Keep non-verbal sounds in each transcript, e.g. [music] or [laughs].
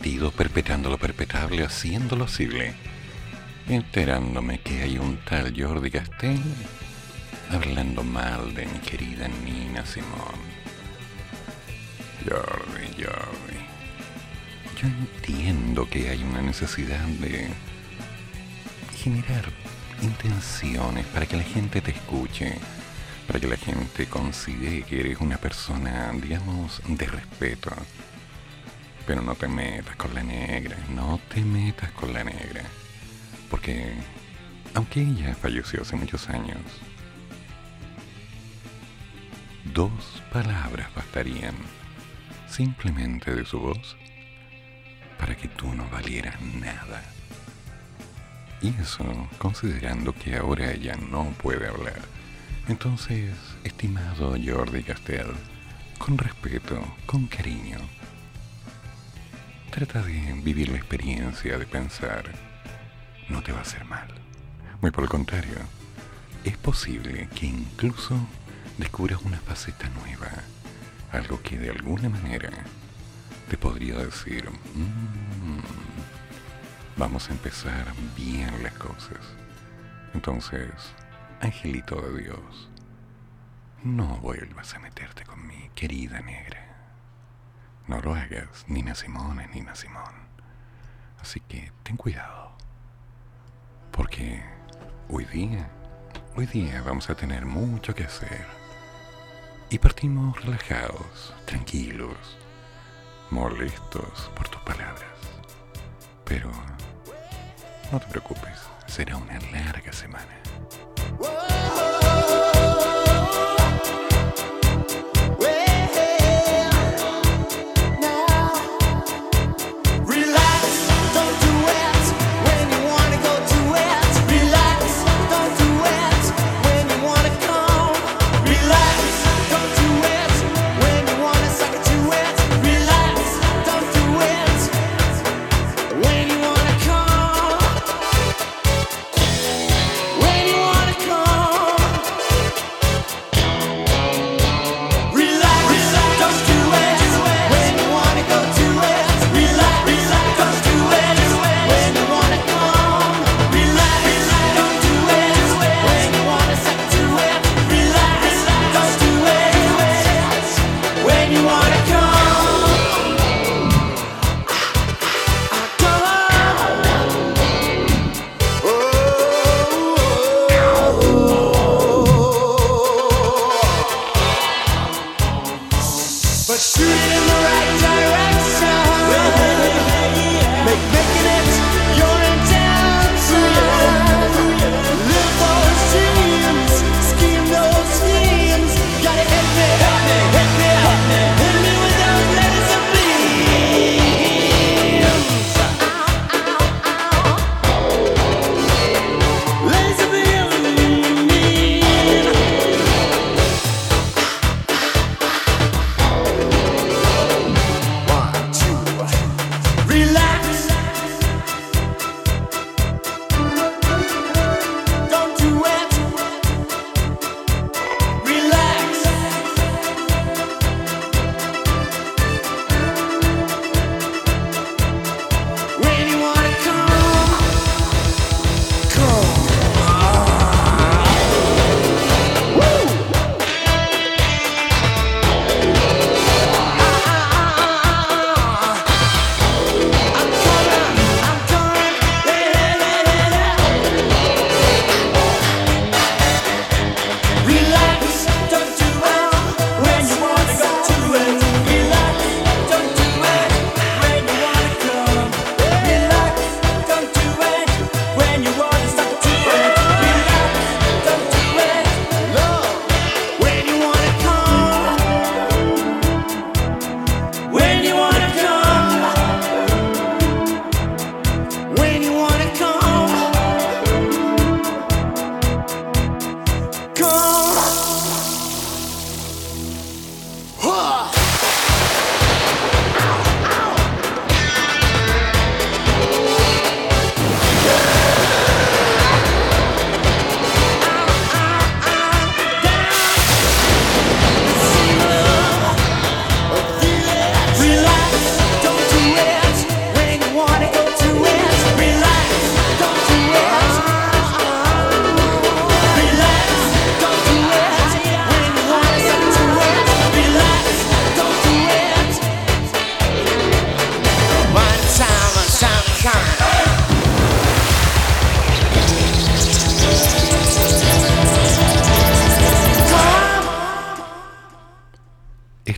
Cometido, perpetrando lo perpetrable, haciendo lo posible, enterándome que hay un tal Jordi Castell hablando mal de mi querida Nina Simón. Jordi, Jordi. Yo entiendo que hay una necesidad de generar intenciones para que la gente te escuche, para que la gente considere que eres una persona, digamos, de respeto. Pero no te metas con la negra, no te metas con la negra. Porque, aunque ella falleció hace muchos años, dos palabras bastarían simplemente de su voz para que tú no valieras nada. Y eso considerando que ahora ella no puede hablar. Entonces, estimado Jordi Castell, con respeto, con cariño, trata de vivir la experiencia de pensar, no te va a hacer mal. Muy por el contrario, es posible que incluso descubras una faceta nueva algo que de alguna manera te podría decir, mm, vamos a empezar bien las cosas. Entonces, angelito de Dios, no vuelvas a meterte con mi querida negra. No lo hagas, Nina Simón Nina Simón. Así que ten cuidado. Porque hoy día, hoy día vamos a tener mucho que hacer y partimos relajados, tranquilos, molestos por tus palabras. Pero no te preocupes, será una larga semana.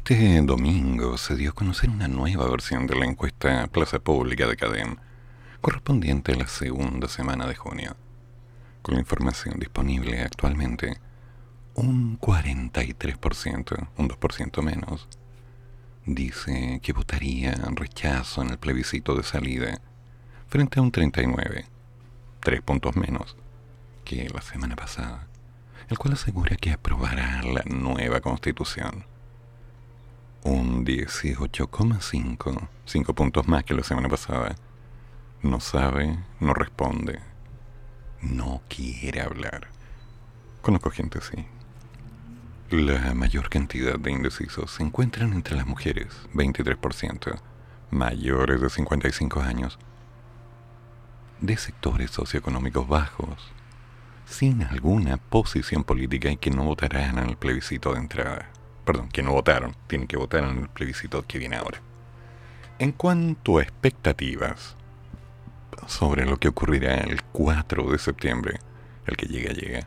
Este domingo se dio a conocer una nueva versión de la encuesta Plaza Pública de Cadem, correspondiente a la segunda semana de junio. Con la información disponible actualmente, un 43%, un 2% menos, dice que votaría rechazo en el plebiscito de salida, frente a un 39, tres puntos menos que la semana pasada, el cual asegura que aprobará la nueva constitución un 18,5, 5 puntos más que la semana pasada. No sabe, no responde, no quiere hablar. Conozco gente así. La mayor cantidad de indecisos se encuentran entre las mujeres, 23%, mayores de 55 años, de sectores socioeconómicos bajos, sin alguna posición política y que no votarán en el plebiscito de entrada perdón, que no votaron, tienen que votar en el plebiscito que viene ahora. En cuanto a expectativas sobre lo que ocurrirá el 4 de septiembre, el que llega, llega,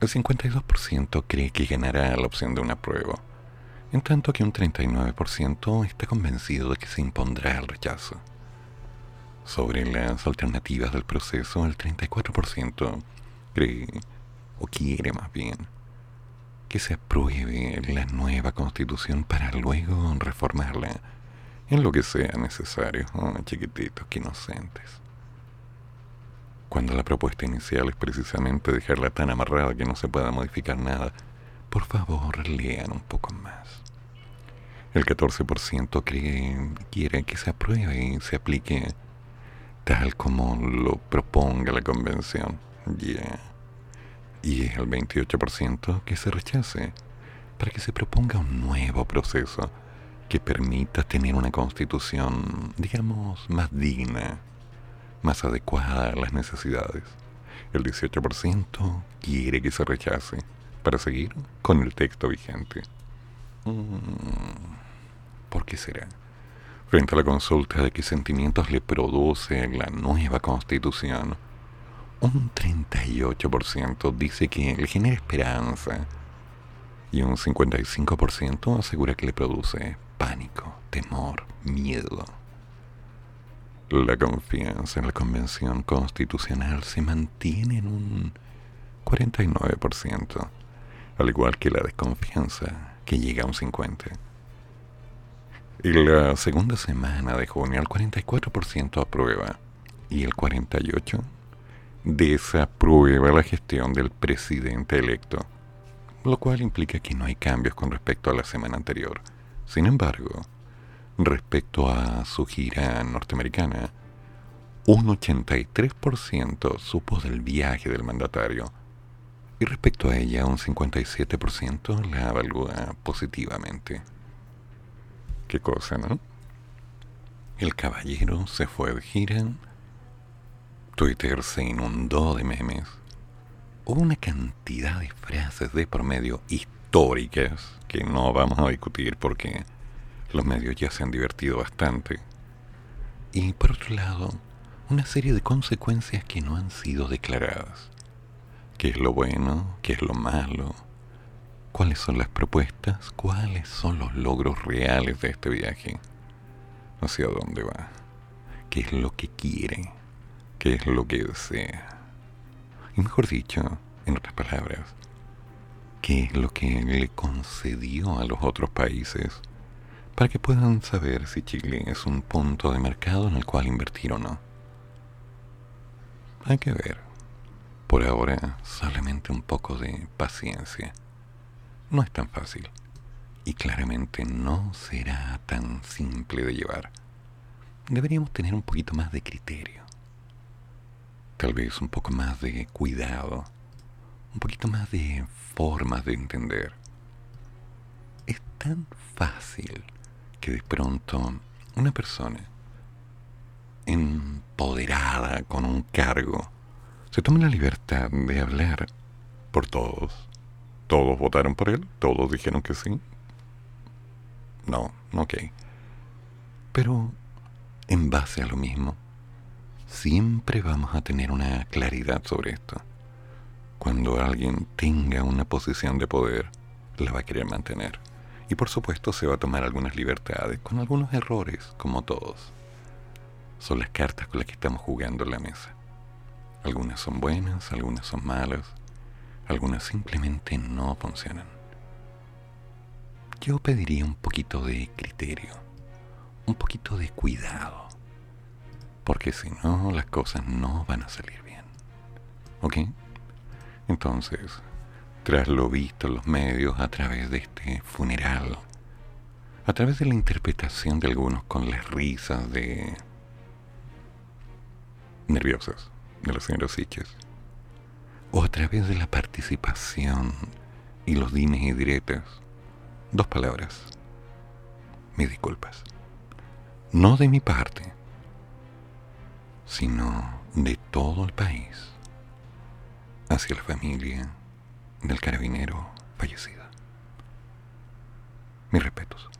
el 52% cree que ganará la opción de una prueba, en tanto que un 39% está convencido de que se impondrá el rechazo. Sobre las alternativas del proceso, el 34% cree, o quiere más bien, que se apruebe la nueva constitución para luego reformarla en lo que sea necesario, oh, chiquititos, que inocentes. Cuando la propuesta inicial es precisamente dejarla tan amarrada que no se pueda modificar nada, por favor lean un poco más. El 14% cree, quiere que se apruebe y se aplique tal como lo proponga la convención. Ya y el 28% que se rechace para que se proponga un nuevo proceso que permita tener una constitución, digamos, más digna, más adecuada a las necesidades. El 18% quiere que se rechace para seguir con el texto vigente. Mm, ¿Por qué será? Frente a la consulta de qué sentimientos le produce la nueva constitución, un 38% dice que le genera esperanza y un 55% asegura que le produce pánico, temor, miedo. La confianza en la Convención Constitucional se mantiene en un 49%, al igual que la desconfianza, que llega a un 50%. Y la segunda semana de junio el 44% aprueba y el 48% desaprueba la gestión del presidente electo, lo cual implica que no hay cambios con respecto a la semana anterior. Sin embargo, respecto a su gira norteamericana, un 83% supo del viaje del mandatario y respecto a ella un 57% la evalúa positivamente. Qué cosa, ¿no? El caballero se fue de gira Twitter se inundó de memes. Hubo una cantidad de frases de promedio históricas que no vamos a discutir porque los medios ya se han divertido bastante. Y por otro lado, una serie de consecuencias que no han sido declaradas. ¿Qué es lo bueno? ¿Qué es lo malo? ¿Cuáles son las propuestas? ¿Cuáles son los logros reales de este viaje? ¿Hacia dónde va? ¿Qué es lo que quiere? Qué es lo que desea. Y mejor dicho, en otras palabras, qué es lo que le concedió a los otros países para que puedan saber si Chile es un punto de mercado en el cual invertir o no. Hay que ver. Por ahora, solamente un poco de paciencia. No es tan fácil. Y claramente no será tan simple de llevar. Deberíamos tener un poquito más de criterio tal vez un poco más de cuidado, un poquito más de formas de entender. Es tan fácil que de pronto una persona empoderada con un cargo se tome la libertad de hablar por todos. ¿Todos votaron por él? ¿Todos dijeron que sí? No, ok. Pero en base a lo mismo, siempre vamos a tener una claridad sobre esto. Cuando alguien tenga una posición de poder, la va a querer mantener. Y por supuesto se va a tomar algunas libertades, con algunos errores, como todos. Son las cartas con las que estamos jugando en la mesa. Algunas son buenas, algunas son malas, algunas simplemente no funcionan. Yo pediría un poquito de criterio, un poquito de cuidado, porque si no las cosas no van a salir bien. ¿Ok? Entonces, tras lo visto en los medios a través de este funeral, a través de la interpretación de algunos con las risas de nerviosas de los señores Siches, o a través de la participación y los dimes y diretas, dos palabras, mis disculpas, no de mi parte, sino de todo el país, hacia la familia del carabinero fallecida. Mis respetos.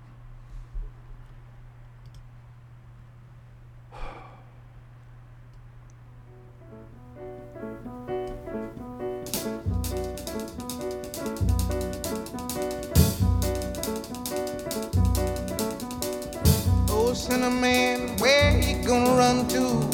Cinnamon, where to?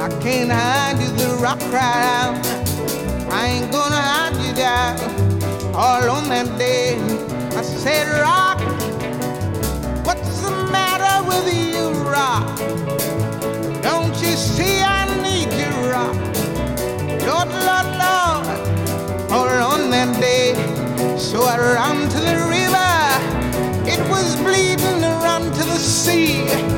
I can't hide you, the rock cried out. I ain't gonna hide you down all on that day. I said, Rock, what's the matter with you, Rock? Don't you see I need you, Rock? Lord, Lord, Lord, all on that day. So I ran to the river. It was bleeding around to the sea.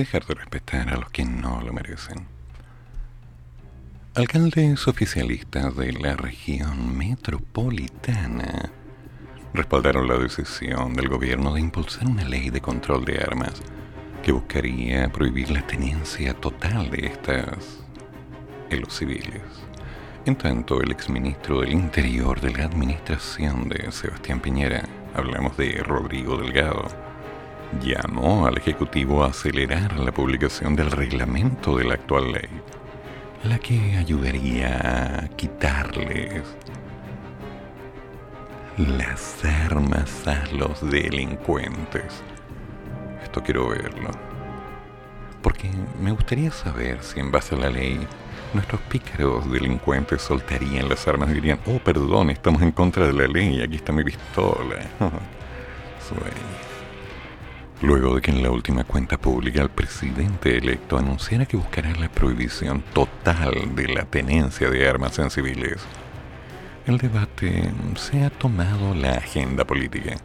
Dejar de respetar a los que no lo merecen. Alcaldes oficialistas de la región metropolitana respaldaron la decisión del gobierno de impulsar una ley de control de armas que buscaría prohibir la tenencia total de estas en los civiles. En tanto, el exministro del Interior de la administración de Sebastián Piñera, hablamos de Rodrigo Delgado, llamó al Ejecutivo a acelerar la publicación del reglamento de la actual ley, la que ayudaría a quitarles las armas a los delincuentes. esto quiero verlo. Porque me gustaría saber si en base a la ley nuestros pícaros delincuentes soltarían las armas y dirían, oh, perdón, estamos en contra de la ley, aquí está mi pistola. [laughs] Sueño. Luego de que en la última cuenta pública el presidente electo anunciara que buscará la prohibición total de la tenencia de armas en civiles, el debate se ha tomado la agenda política.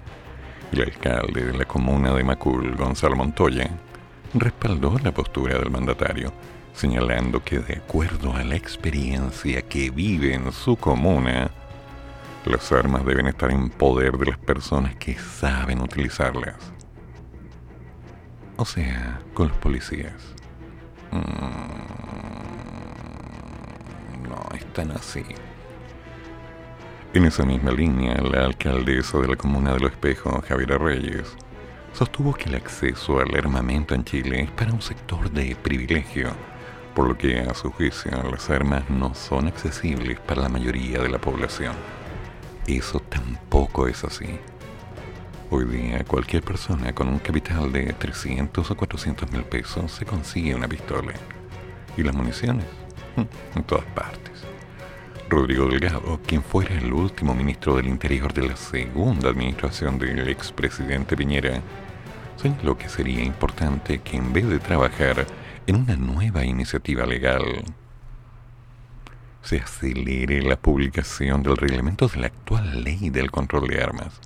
El alcalde de la comuna de Macul, Gonzalo Montoya, respaldó la postura del mandatario, señalando que de acuerdo a la experiencia que vive en su comuna, las armas deben estar en poder de las personas que saben utilizarlas. O sea, con los policías. Mm, no es tan así. En esa misma línea, la alcaldesa de la comuna de Los Espejos, Javiera Reyes, sostuvo que el acceso al armamento en Chile es para un sector de privilegio, por lo que a su juicio las armas no son accesibles para la mayoría de la población. Eso tampoco es así. Hoy día cualquier persona con un capital de 300 o 400 mil pesos se consigue una pistola. ¿Y las municiones? [laughs] En todas partes. Rodrigo Delgado, quien fuera el último ministro del Interior de la segunda administración del expresidente Piñera, señaló que sería importante que en vez de trabajar en una nueva iniciativa legal, se acelere la publicación del reglamento de la actual ley del control de armas.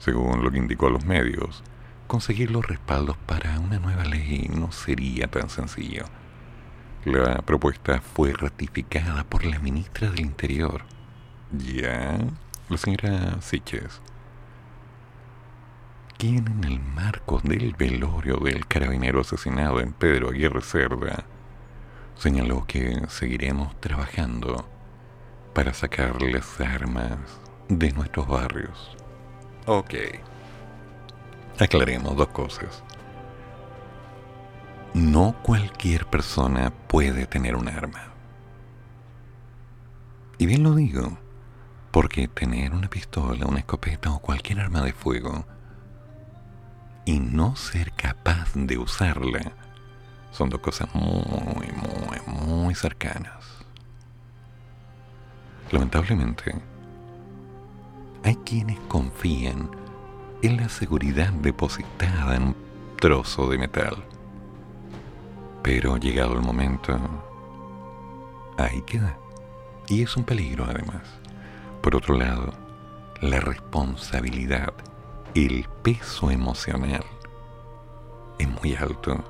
Según lo que indicó a los medios, conseguir los respaldos para una nueva ley no sería tan sencillo la propuesta fue ratificada por la ministra del Interior. Ya, la señora Siches, quien en el marco del velorio del carabinero asesinado en Pedro Aguirre Cerda, señaló que seguiremos trabajando para sacar las armas de nuestros barrios. Ok. Aclaremos dos cosas no cualquier persona puede tener un arma. Y bien lo digo, porque tener una pistola, una escopeta o cualquier arma de fuego y no ser capaz de usarla son dos cosas muy, muy, muy cercanas. Lamentablemente, hay quienes confían en la seguridad depositada en un trozo de metal pero llegado el momento, ahí queda. Y es un peligro además. Por otro lado, la responsabilidad, el peso emocional es muy alto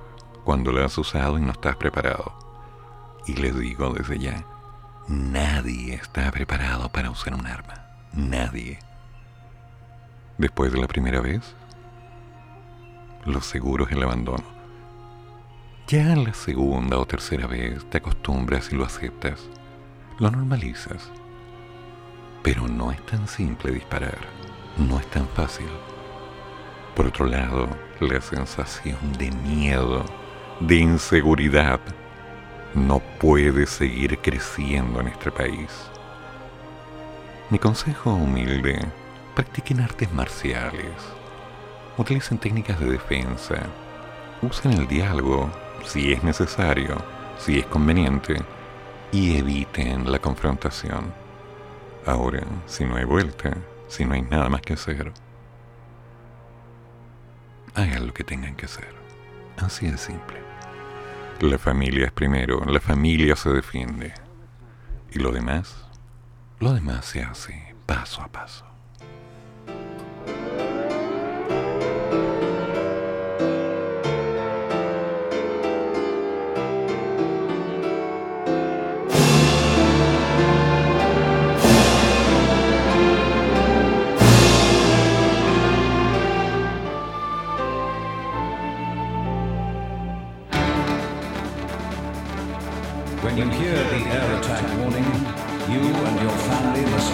cuando lo has usado y no estás preparado. Y les digo desde ya, nadie está preparado para usar un arma. Nadie. Después de la primera vez, lo seguro es el abandono ya la segunda o tercera vez te acostumbras y lo aceptas, lo normalizas. Pero no es tan simple disparar, no es tan fácil. Por otro lado, la sensación de miedo, de inseguridad, no puede seguir creciendo en este país. Mi consejo humilde, practiquen artes marciales, utilicen técnicas de defensa, usen el diálogo si es necesario, si es conveniente, y eviten la confrontación. Ahora, si no hay vuelta, si no hay nada más que hacer, hagan lo que tengan que hacer. Así de simple. La familia es primero, la familia se defiende. Y lo demás, lo demás se hace paso a paso.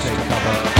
take cover.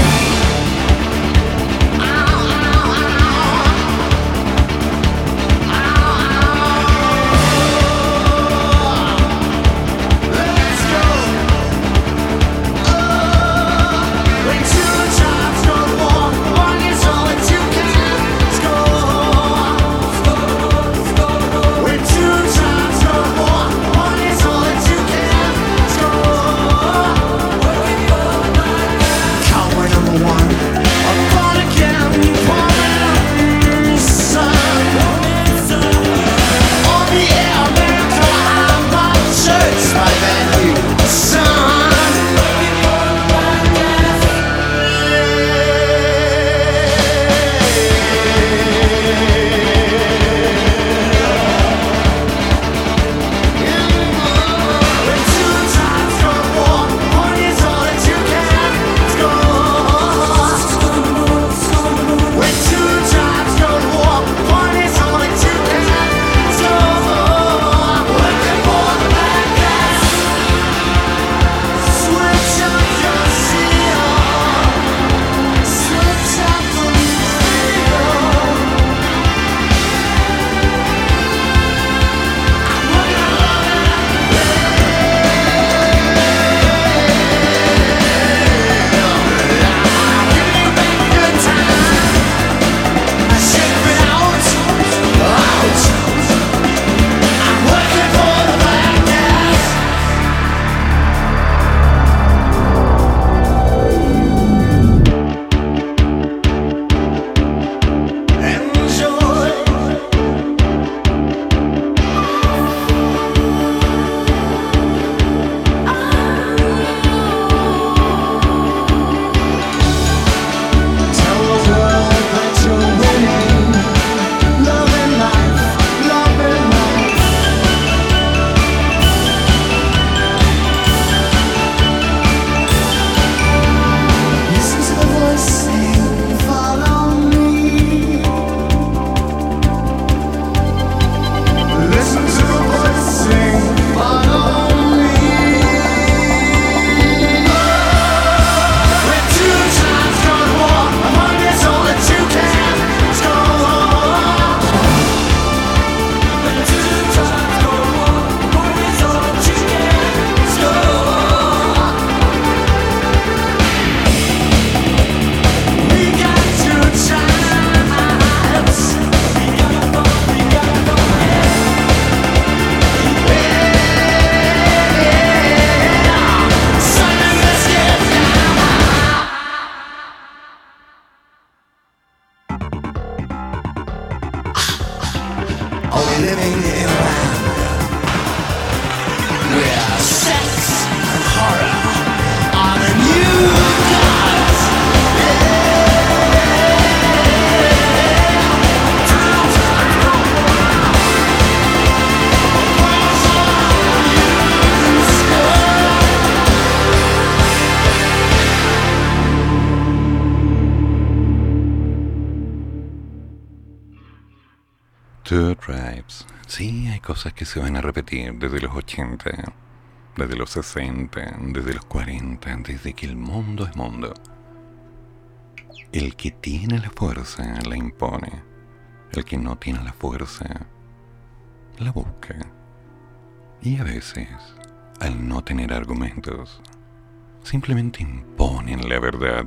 Que se van a repetir desde los 80, desde los 60, desde los 40, desde que el mundo es mundo. El que tiene la fuerza la impone. El que no tiene la fuerza la busca. Y a veces, al no tener argumentos, simplemente imponen la verdad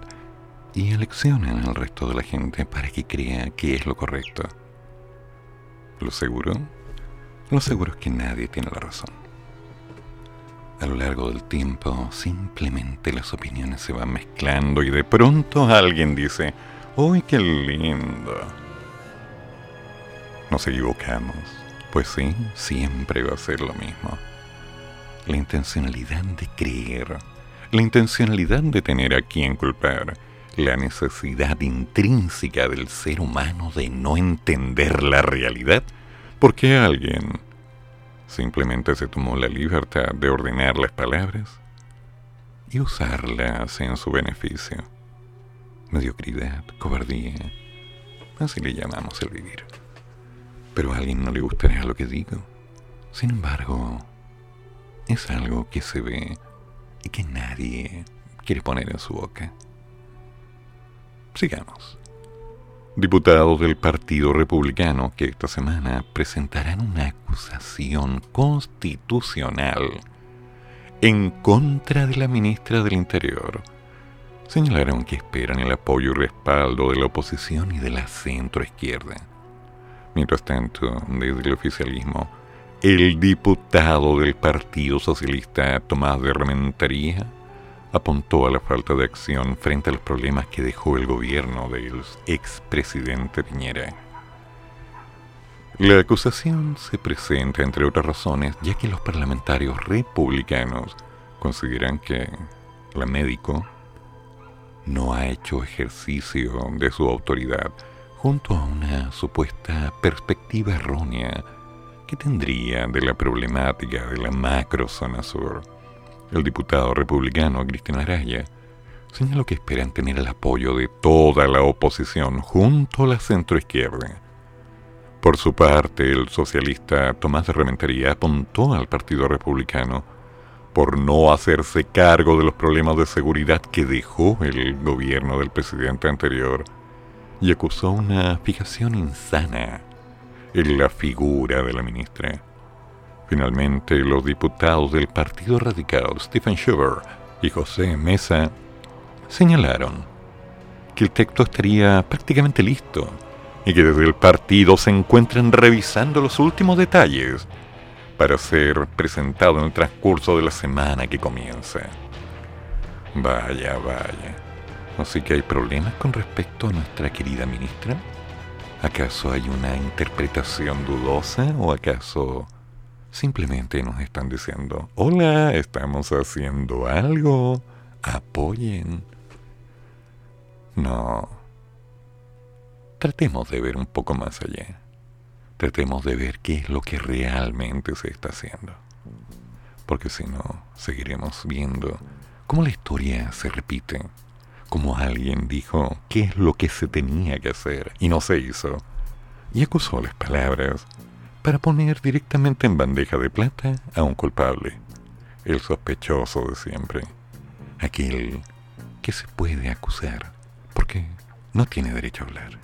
y eleccionan al resto de la gente para que crea que es lo correcto. ¿Lo seguro? Lo seguro es que nadie tiene la razón. A lo largo del tiempo, simplemente las opiniones se van mezclando y de pronto alguien dice, ¡Uy, qué lindo! Nos equivocamos. Pues sí, siempre va a ser lo mismo. La intencionalidad de creer, la intencionalidad de tener a quien culpar, la necesidad intrínseca del ser humano de no entender la realidad, porque alguien simplemente se tomó la libertad de ordenar las palabras y usarlas en su beneficio. Mediocridad, cobardía, así le llamamos el vivir. Pero a alguien no le gustaría lo que digo. Sin embargo, es algo que se ve y que nadie quiere poner en su boca. Sigamos diputados del Partido Republicano que esta semana presentarán una acusación constitucional en contra de la ministra del Interior. Señalaron que esperan el apoyo y respaldo de la oposición y de la centroizquierda. Mientras tanto, desde el oficialismo, el diputado del Partido Socialista Tomás de Rementería apuntó a la falta de acción frente a los problemas que dejó el gobierno del expresidente Piñera. La acusación se presenta, entre otras razones, ya que los parlamentarios republicanos consideran que la médico no ha hecho ejercicio de su autoridad junto a una supuesta perspectiva errónea que tendría de la problemática de la macrozona sur el diputado republicano Cristian Araya señaló que esperan tener el apoyo de toda la oposición junto a la centroizquierda. Por su parte, el socialista Tomás de Rementería apuntó al Partido Republicano por no hacerse cargo de los problemas de seguridad que dejó el gobierno del presidente anterior y acusó una fijación insana en la figura de la ministra. Finalmente, los diputados del Partido Radical, Stephen Schubert y José Mesa, señalaron que el texto estaría prácticamente listo y que desde el partido se encuentran revisando los últimos detalles para ser presentado en el transcurso de la semana que comienza. Vaya, vaya. Así que hay problemas con respecto a nuestra querida ministra. ¿Acaso hay una interpretación dudosa o acaso Simplemente nos están diciendo, hola, estamos haciendo algo, apoyen. No. Tratemos de ver un poco más allá. Tratemos de ver qué es lo que realmente se está haciendo. Porque si no, seguiremos viendo cómo la historia se repite. Como alguien dijo qué es lo que se tenía que hacer y no se hizo. Y acusó las palabras para poner directamente en bandeja de plata a un culpable, el sospechoso de siempre, aquel que se puede acusar porque no tiene derecho a hablar.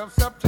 of surprise.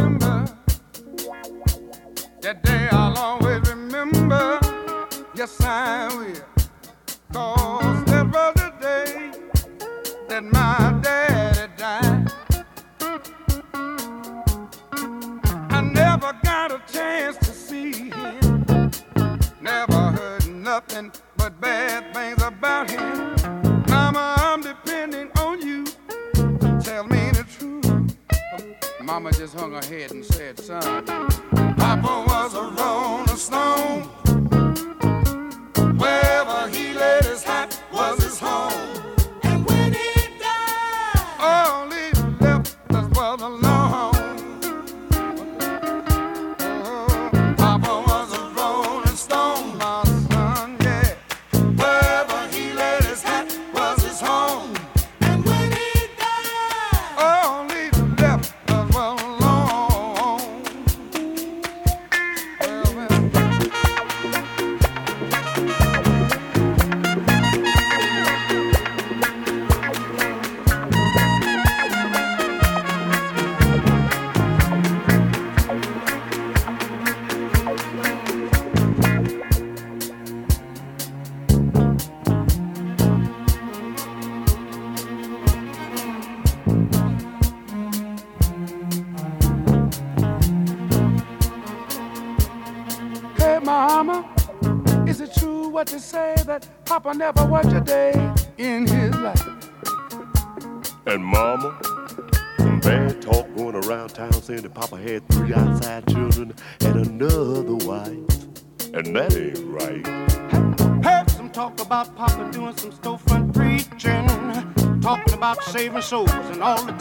souls and all the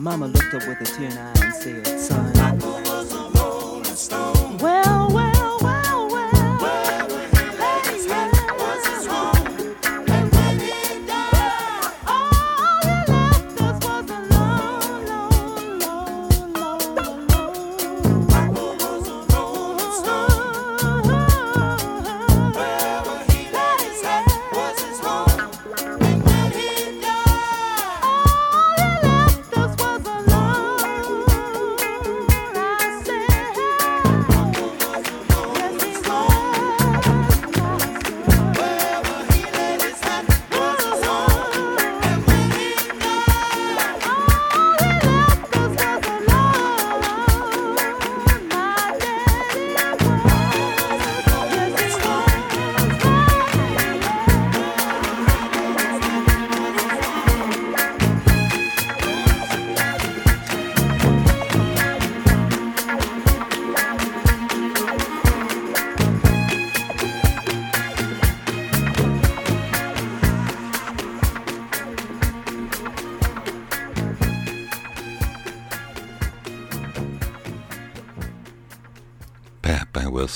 Mama looked up with a tear in her eye and said, Son, I was a rolling stone. Well,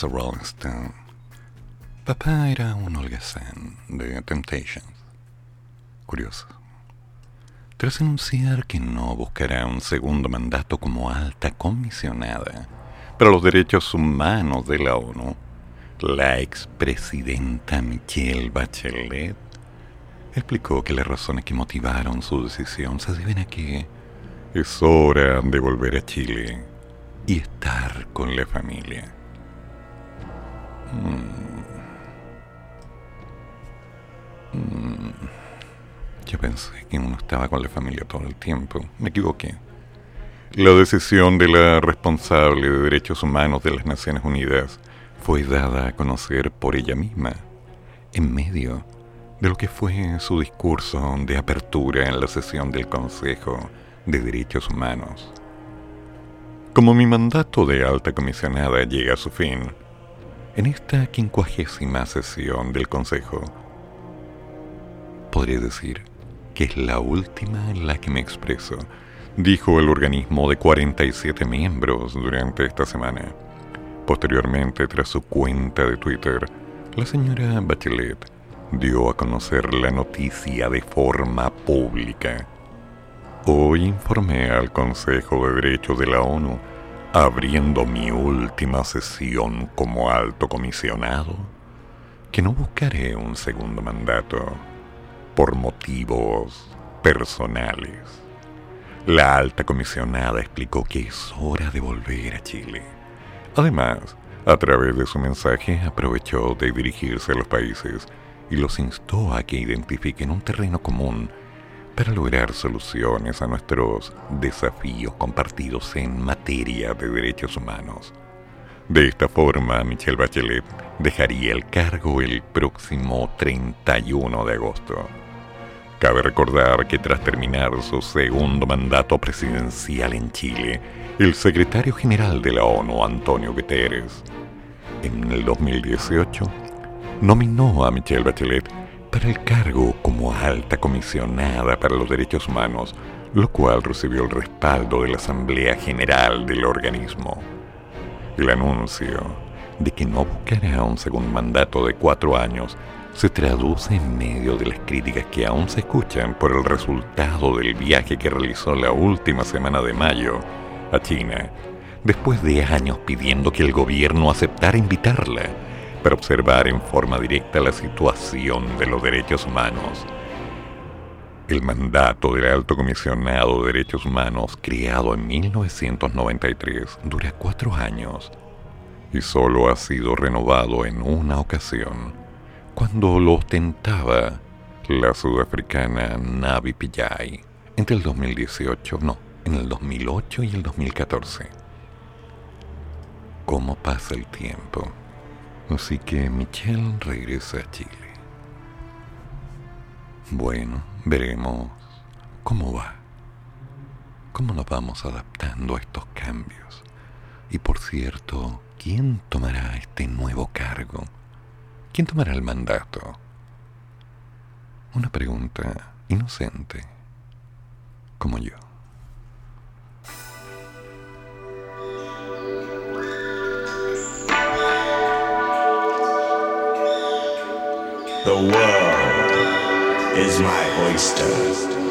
Rolling Stone, papá era un holgazán de Temptations. Curioso. Tras anunciar que no buscará un segundo mandato como alta comisionada para los derechos humanos de la ONU, la expresidenta Michelle Bachelet explicó que las razones que motivaron su decisión se deben a que es hora de volver a Chile y estar con la familia. Mm. Mm. Yo pensé que uno estaba con la familia todo el tiempo. Me equivoqué. La decisión de la responsable de derechos humanos de las Naciones Unidas fue dada a conocer por ella misma, en medio de lo que fue su discurso de apertura en la sesión del Consejo de Derechos Humanos. Como mi mandato de alta comisionada llega a su fin, en esta quincuagésima sesión del Consejo, podría decir que es la última en la que me expreso, dijo el organismo de 47 miembros durante esta semana. Posteriormente, tras su cuenta de Twitter, la señora Bachelet dio a conocer la noticia de forma pública. Hoy informé al Consejo de Derechos de la ONU, abriendo mi última sesión como alto comisionado, que no buscaré un segundo mandato por motivos personales. La alta comisionada explicó que es hora de volver a Chile. Además, a través de su mensaje aprovechó de dirigirse a los países y los instó a que identifiquen un terreno común para lograr soluciones a nuestros desafíos compartidos en materia de derechos humanos. De esta forma, Michelle Bachelet dejaría el cargo el próximo 31 de agosto. Cabe recordar que tras terminar su segundo mandato presidencial en Chile, el secretario general de la ONU, Antonio Guterres, en el 2018, nominó a Michelle Bachelet para el cargo como alta comisionada para los derechos humanos, lo cual recibió el respaldo de la Asamblea General del organismo. El anuncio de que no buscará un segundo mandato de cuatro años se traduce en medio de las críticas que aún se escuchan por el resultado del viaje que realizó la última semana de mayo a China, después de años pidiendo que el gobierno aceptara invitarla para observar en forma directa la situación de los derechos humanos. El mandato del Alto Comisionado de Derechos Humanos, creado en 1993, dura cuatro años y solo ha sido renovado en una ocasión cuando lo ostentaba la sudafricana Navi Pillay entre el 2018, no, en el 2008 y el 2014. ¿Cómo pasa el tiempo? Así que Michelle regresa a Chile. Bueno, veremos cómo va. ¿Cómo nos vamos adaptando a estos cambios? Y por cierto, ¿quién tomará este nuevo cargo? ¿Quién tomará el mandato? Una pregunta inocente, como yo. The world is my oyster.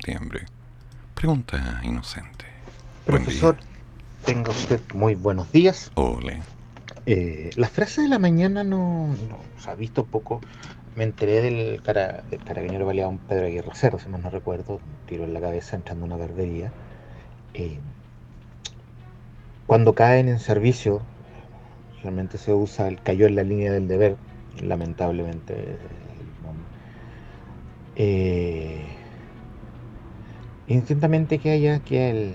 Septiembre? Pregunta inocente. Profesor, tenga usted muy buenos días. Ole. Eh, la frase de la mañana no, no se ha visto poco. Me enteré del, cara, del carabinero baleado Pedro Aguirre Cerro, si mal no recuerdo, un tiro en la cabeza entrando a una barbería. Eh, cuando caen en servicio, realmente se usa el cayó en la línea del deber, lamentablemente. Eh, intentamente que haya que el,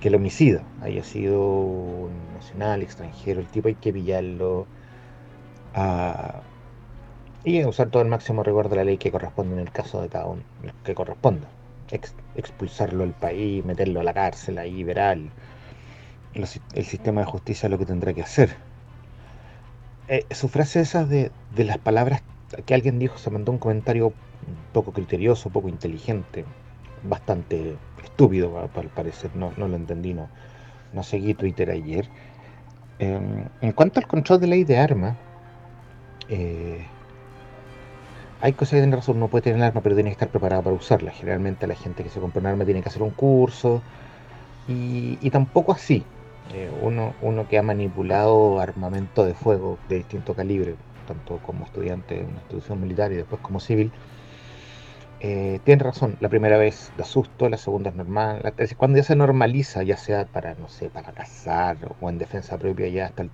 que el homicida haya sido nacional, extranjero, el tipo hay que pillarlo y usar todo el máximo rigor de la ley que corresponde en el caso de cada uno, que corresponda. expulsarlo del país, meterlo a la cárcel, ahí verá el, el sistema de justicia lo que tendrá que hacer eh, su frase esa de, las palabras que alguien dijo, se mandó un comentario poco criterioso, poco inteligente, bastante estúpido al parecer, no, lo entendí, no, no seguí Twitter ayer. Em, en cuanto al control de ley de armas, eh, hay cosas que tienen razón, uno puede tener el arma, pero tiene que estar preparado para usarla. Generalmente la gente que se compra un arma tiene que hacer un curso, y, y tampoco así. Eh, uno, uno que ha manipulado armamento de fuego de distinto calibre, tanto como estudiante en una institución militar y después como civil, eh, tiene razón, la primera vez da susto, la segunda es normal, cuando ya se normaliza, ya sea para, no sé, para cazar o en defensa propia, ya hasta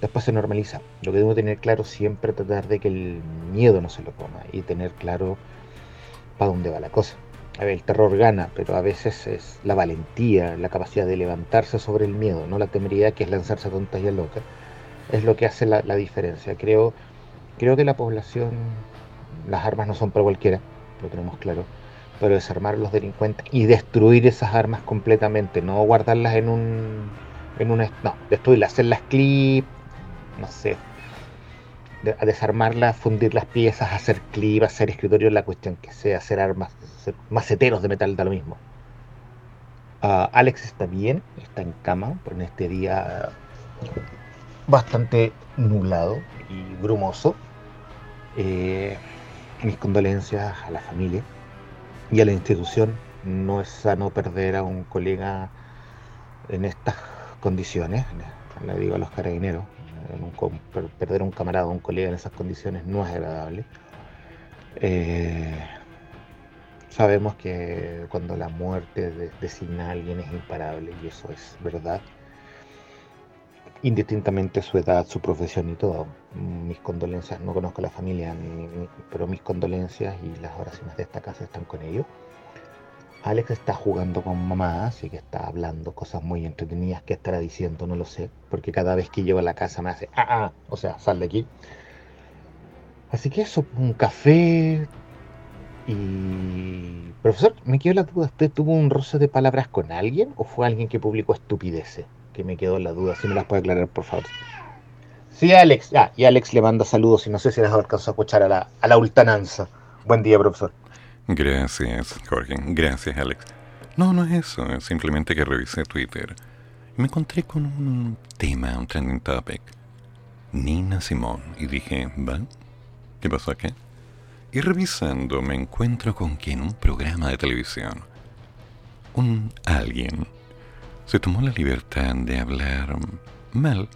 después se normaliza. Lo que debo tener claro siempre tratar de que el miedo no se lo coma y tener claro para dónde va la cosa el terror gana, pero a veces es la valentía, la capacidad de levantarse sobre el miedo, no la temeridad que es lanzarse a tontas y a locas, es lo que hace la, diferencia. Creo, creo que la población, las armas no son para cualquiera, lo tenemos claro, pero desarmar a los delincuentes y destruir esas armas completamente, no guardarlas en un, en un, no, destruirlas, hacerlas clip, no sé, desarmarlas, fundir las piezas, hacer clip, hacer escritorio, la cuestión que sea, hacer armas, maceteros de metal, da lo mismo. Ah, Alex está bien, está en cama, por en este día bastante nublado y brumoso. Eh, mis condolencias a la familia y a la institución. No es sano perder a un colega en estas condiciones, le digo a los carabineros, perder a un camarada o un colega en esas condiciones no es agradable. Eh, sabemos que cuando la muerte designa a alguien es imparable y eso es verdad. Indistintamente su edad, su profesión y todo. Mis condolencias, no conozco a la familia, pero mis condolencias y las oraciones de esta casa están con ellos. Alex está jugando con mamá, así que está hablando cosas muy entretenidas. ¿Qué estará diciendo? No lo sé, porque cada vez que llego a la casa me hace, ah, ah, o sea, sal de aquí. Así que eso, un café. Y. Profesor, me quedó la duda. ¿Usted tuvo un roce de palabras con alguien o fue alguien que publicó estupideces? Que me quedó la duda. Si me las puede aclarar, por favor. Sí, Alex. Ah, y Alex le manda saludos y no sé si les alcanzó a escuchar a la, a la ultananza. Buen día, profesor. Gracias, Jorge. Gracias, Alex. No, no es eso. Es simplemente que revisé Twitter me encontré con un tema, un trending topic. Nina Simón. Y dije, ¿va? ¿Qué pasó aquí? Y revisando me encuentro con que en un programa de televisión, un alguien se tomó la libertad de hablar mal,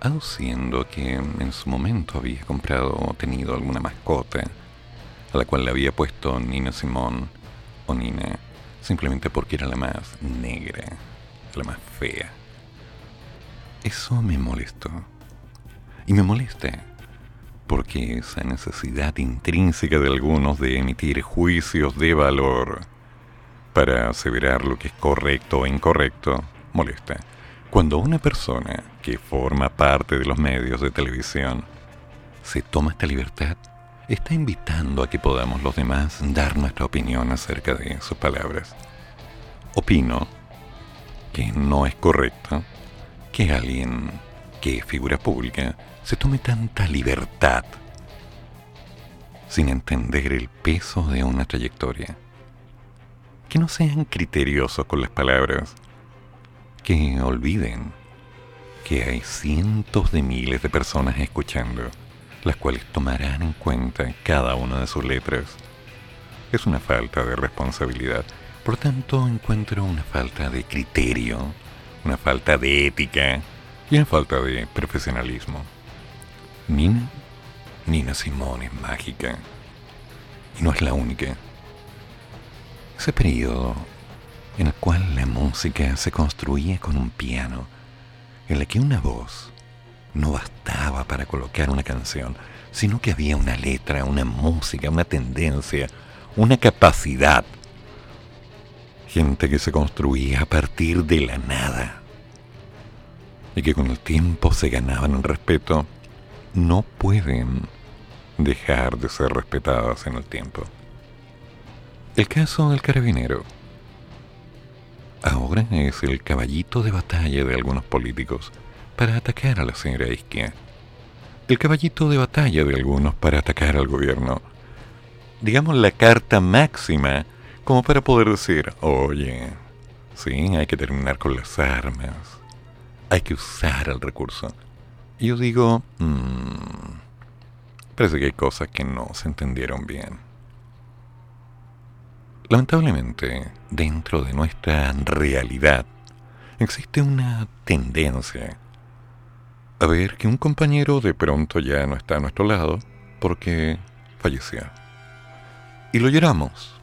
aduciendo que en su momento había comprado o tenido alguna mascota a la cual le había puesto Nina Simón o Nina simplemente porque era la más negra, la más fea. Eso me molestó. Y me molesta porque esa necesidad intrínseca de algunos de emitir juicios de valor para aseverar lo que es correcto o incorrecto molesta. Cuando una persona que forma parte de los medios de televisión se toma esta libertad, está invitando a que podamos los demás dar nuestra opinión acerca de sus palabras. Opino que no es correcto que alguien que es figura pública se tome tanta libertad sin entender el peso de una trayectoria. Que no sean criteriosos con las palabras, que olviden que hay cientos de miles de personas escuchando, las cuales tomarán en cuenta cada una de sus letras. Es una falta de responsabilidad. Por tanto, encuentro una falta de criterio, una falta de ética y una falta de profesionalismo. Nina, Nina Simone es mágica. Y no es la única. Ese periodo en el cual la música se construía con un piano, en el que una voz no bastaba para colocar una canción, sino que había una letra, una música, una tendencia, una capacidad. Gente que se construía a partir de la nada y que con el tiempo se ganaban el respeto no pueden dejar de ser respetadas en el tiempo. El caso del carabinero ahora es el caballito de batalla de algunos políticos para atacar a la señora Isquia. El caballito de batalla de algunos para atacar al gobierno. Digamos la carta máxima como para poder decir, oye, sí, hay que terminar con las armas, hay que usar el recurso. Yo digo, mmm, parece que hay cosas que no se entendieron bien. Lamentablemente, dentro de nuestra realidad, existe una tendencia a ver que un compañero de pronto ya no está a nuestro lado porque falleció. Y lo lloramos.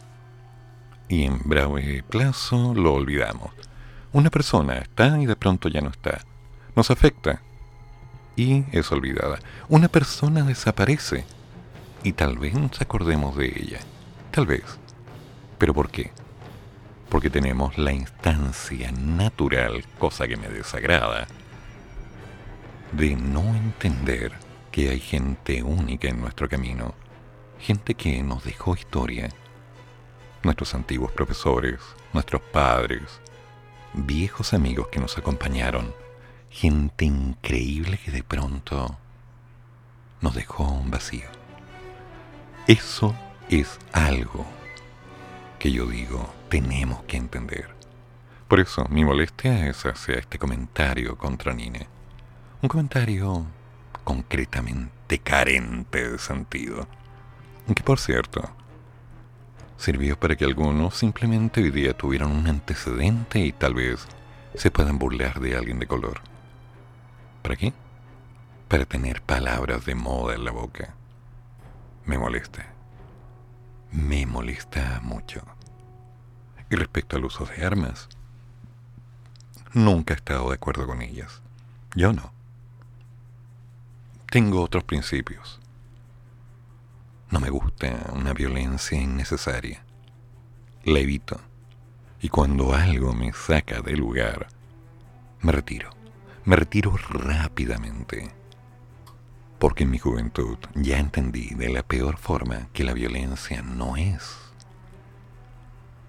Y en breve plazo lo olvidamos. Una persona está y de pronto ya no está. Nos afecta y es olvidada. Una persona desaparece y tal vez nos acordemos de ella. Tal vez. ¿Pero por qué? Porque tenemos la instancia natural, cosa que me desagrada, de no entender que hay gente única en nuestro camino, gente que nos dejó historia, nuestros antiguos profesores, nuestros padres, viejos amigos que nos acompañaron, gente increíble que de pronto nos dejó un vacío. Eso es algo que yo digo, tenemos que entender. Por eso mi molestia es hacia este comentario contra Nine. Un comentario concretamente carente de sentido. Que por cierto, sirvió para que algunos simplemente hoy día tuvieran un antecedente y tal vez se puedan burlar de alguien de color. ¿Para qué? Para tener palabras de moda en la boca. Me molesta. Me molesta mucho. Y respecto al uso de armas, nunca he estado de acuerdo con ellas. Yo no. Tengo otros principios. No me gusta una violencia innecesaria. La evito. Y cuando algo me saca del lugar, me retiro. Me retiro rápidamente. Porque en mi juventud ya entendí de la peor forma que la violencia no es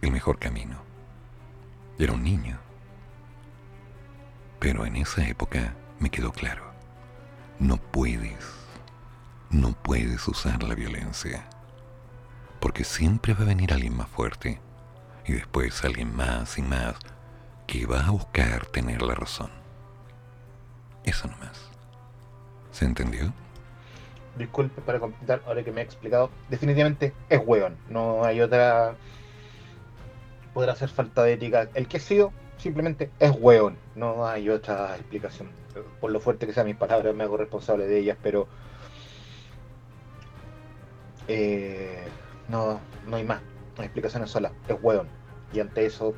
el mejor camino. Era un niño. Pero en esa época me quedó claro. No puedes, no puedes usar la violencia. Porque siempre va a venir alguien más fuerte. Y después alguien más y más que va a buscar tener la razón. Eso nomás. ¿Se entendió? Disculpe para completar, ahora que me he explicado, definitivamente es hueón, no hay otra... Podrá ser falta de ética. El que ha sido simplemente es hueón, no hay otra explicación. Por lo fuerte que sean mis palabras, me hago responsable de ellas, pero... Eh, no, no hay más, no hay explicaciones solas, es hueón. Y ante eso,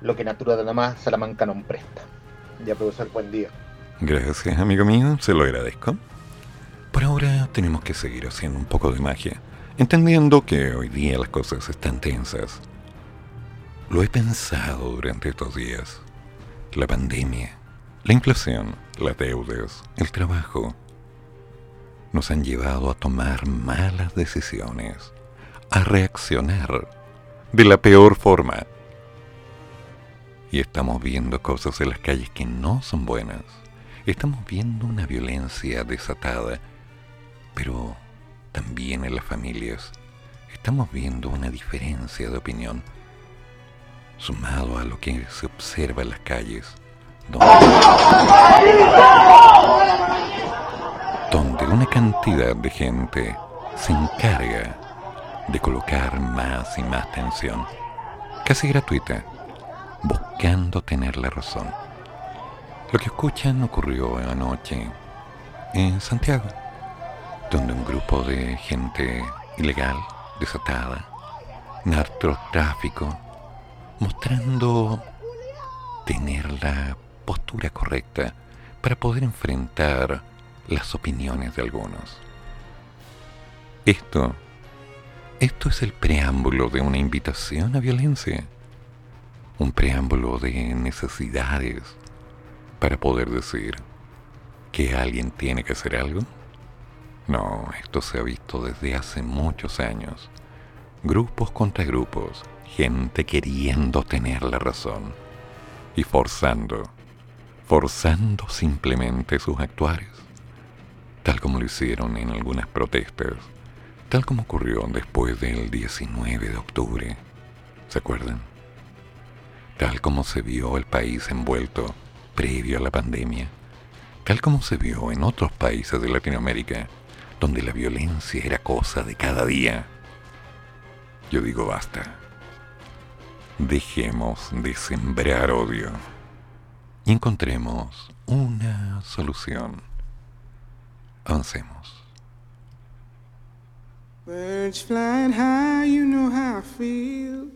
lo que natura nada más, Salamanca no presta. Ya, profesor, buen día. Gracias, amigo mío, se lo agradezco. Por ahora tenemos que seguir haciendo un poco de magia, entendiendo que hoy día las cosas están tensas. Lo he pensado durante estos días. La pandemia, la inflación, las deudas, el trabajo, nos han llevado a tomar malas decisiones, a reaccionar de la peor forma. Y estamos viendo cosas en las calles que no son buenas. Estamos viendo una violencia desatada, pero también en las familias estamos viendo una diferencia de opinión, sumado a lo que se observa en las calles, donde, una cantidad de gente se encarga de colocar más y más tensión, casi gratuita, buscando tener la razón. Lo que escuchan ocurrió anoche en Santiago, donde un grupo de gente ilegal, desatada, narcotráfico, mostrando tener la postura correcta para poder enfrentar las opiniones de algunos. Esto, esto es el preámbulo de una invitación a violencia, un preámbulo de necesidades, para poder decir que alguien tiene que hacer algo? No, esto se ha visto desde hace muchos años. Grupos contra grupos, gente queriendo tener la razón y forzando, forzando simplemente sus actuares, tal como lo hicieron en algunas protestas, tal como ocurrió después del 19 de octubre. ¿Se acuerdan? Tal como se vio el país envuelto previo a la pandemia, tal como se vio en otros países de Latinoamérica, donde la violencia era cosa de cada día. Yo digo basta. Dejemos de sembrar odio y encontremos una solución. Avancemos. Birds flying you know how I feel.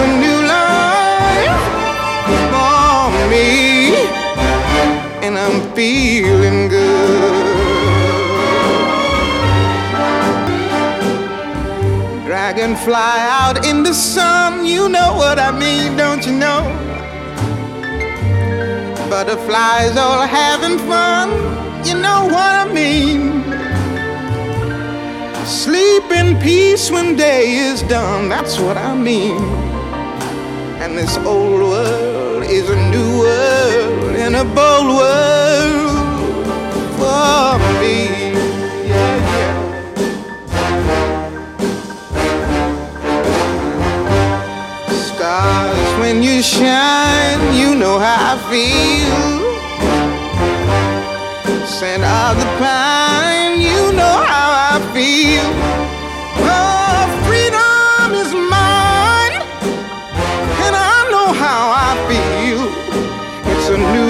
a new life for me, and I'm feeling good. Dragonfly out in the sun, you know what I mean, don't you know? butterflies all having fun. You know what I mean? Sleep in peace when day is done. That's what I mean. And this old world is a new world and a bold world for me. Yeah, yeah. Stars, when you shine, you know how I feel. Scent of the pine, you know how I feel.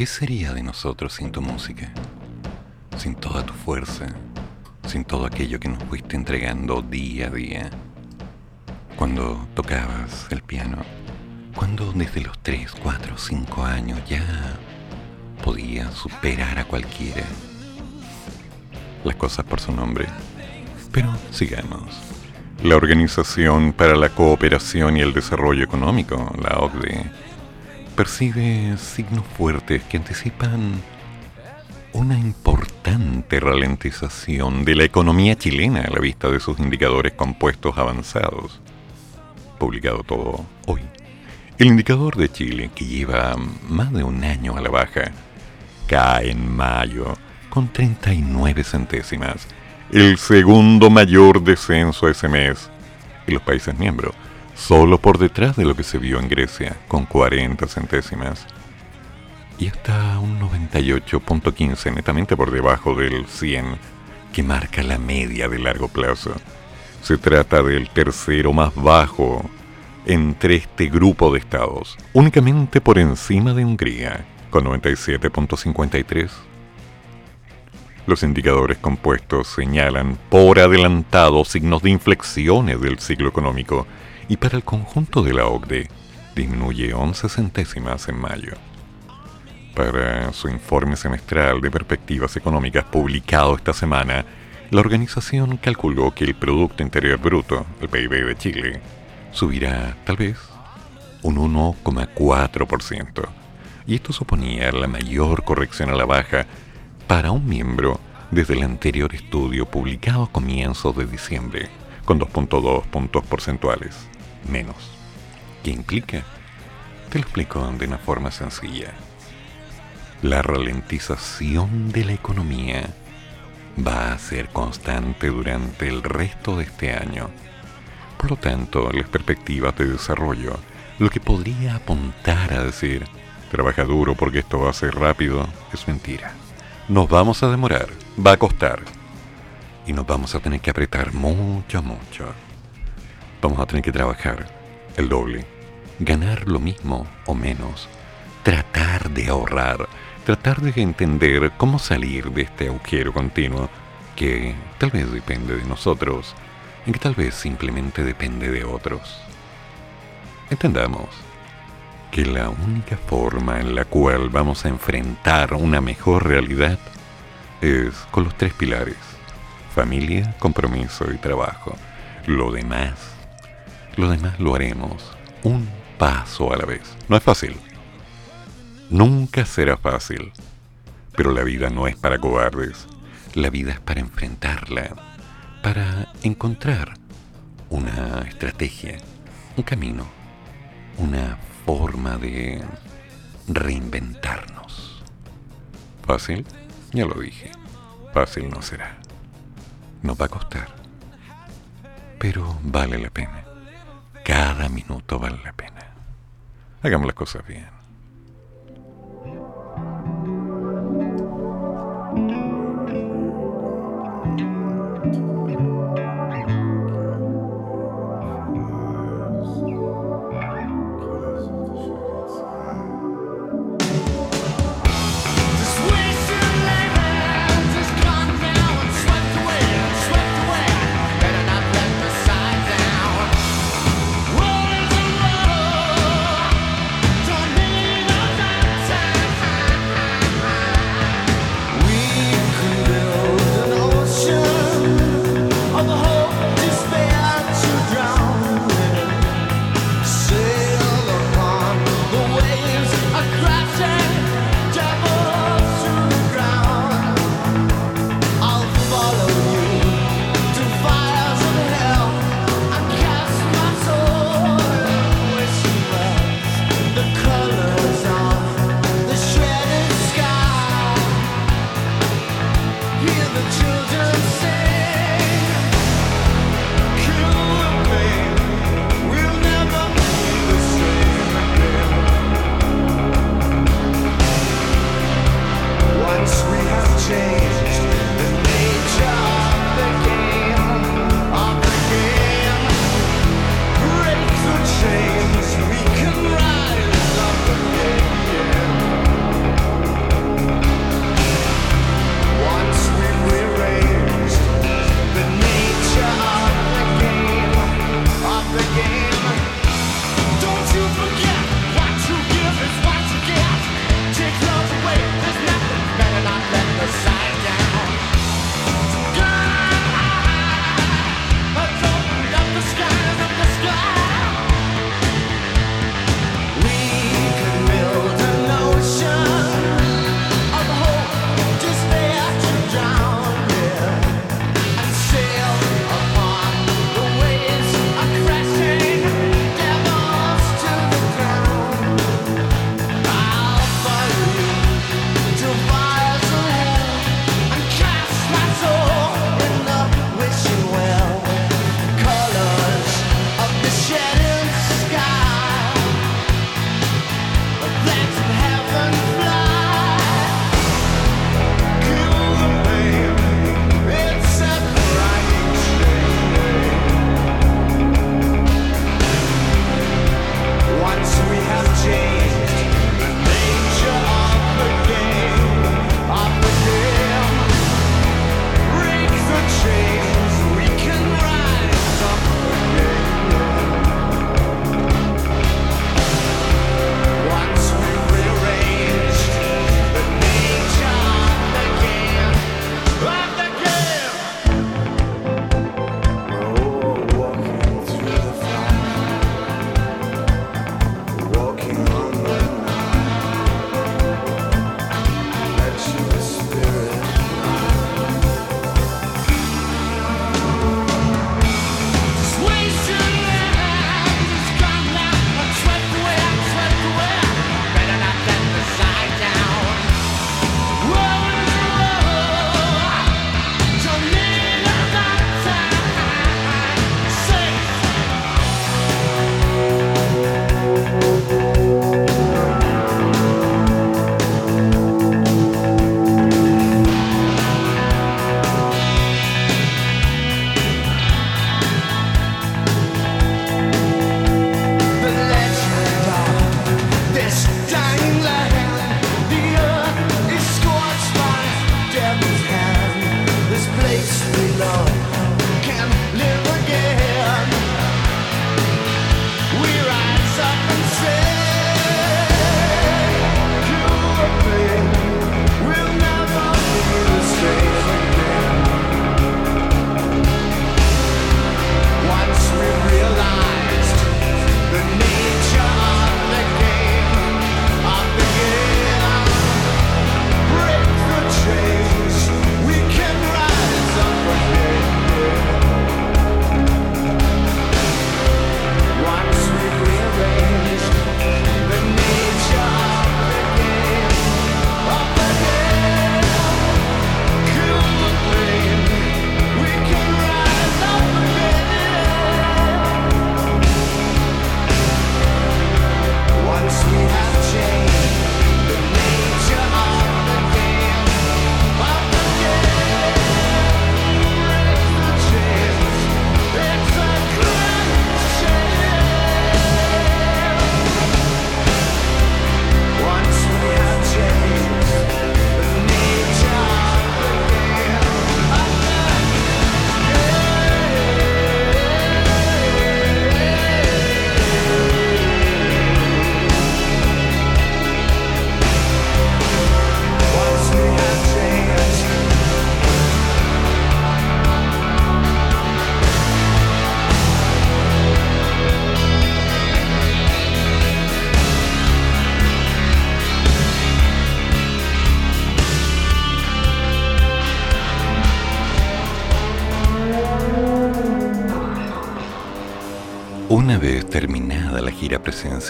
¿Qué sería de nosotros sin tu música? Sin toda tu fuerza, sin todo aquello que nos fuiste entregando día a día. Cuando tocabas el piano, cuando desde los 3, 4, 5 años ya podías superar a cualquiera. Las cosas por su nombre. Pero sigamos. La Organización para la Cooperación y el Desarrollo Económico, la OCDE, percibe signos fuertes que anticipan una importante ralentización de la economía chilena a la vista de sus indicadores compuestos avanzados. Publicado todo hoy. El indicador de Chile, que lleva más de un año a la baja, cae en mayo con 39 centésimas, el segundo mayor descenso ese mes en los países miembros, solo por detrás de lo que se vio en Grecia, con 40 centésimas, y hasta un 98.15, netamente por debajo del 100, que marca la media de largo plazo. Se trata del tercero más bajo entre este grupo de estados, únicamente por encima de Hungría, con 97.53. Los indicadores compuestos señalan por adelantado signos de inflexiones del ciclo económico y para el conjunto de la OCDE disminuye 11 centésimas en mayo. Para su informe semestral de perspectivas económicas publicado esta semana, la organización calculó que el Producto Interior Bruto, el PIB de Chile, subirá tal vez un 1,4%. Y esto suponía la mayor corrección a la baja para un miembro desde el anterior estudio publicado a comienzos de diciembre, con 2.2 puntos porcentuales menos. ¿Qué implica? Te lo explico de una forma sencilla. La ralentización de la economía va a ser constante durante el resto de este año. Por lo tanto, las perspectivas de desarrollo, lo que podría apuntar a decir, trabaja duro porque esto va a ser rápido, es mentira. Nos vamos a demorar, va a costar. Y nos vamos a tener que apretar mucho, mucho. Vamos a tener que trabajar el doble, ganar lo mismo o menos, tratar de ahorrar, tratar de entender cómo salir de este agujero continuo que tal vez depende de nosotros y que tal vez simplemente depende de otros. Entendamos que la única forma en la cual vamos a enfrentar una mejor realidad es con los tres pilares, familia, compromiso y trabajo. Lo demás, lo demás lo haremos un paso a la vez. No es fácil. Nunca será fácil. Pero la vida no es para cobardes. La vida es para enfrentarla, para encontrar una estrategia, un camino, una forma de reinventarnos. ¿Fácil? Ya lo dije. Fácil no será. Nos va a costar. Pero vale la pena. Cada minuto vale la pena. Hagamos las cosas bien.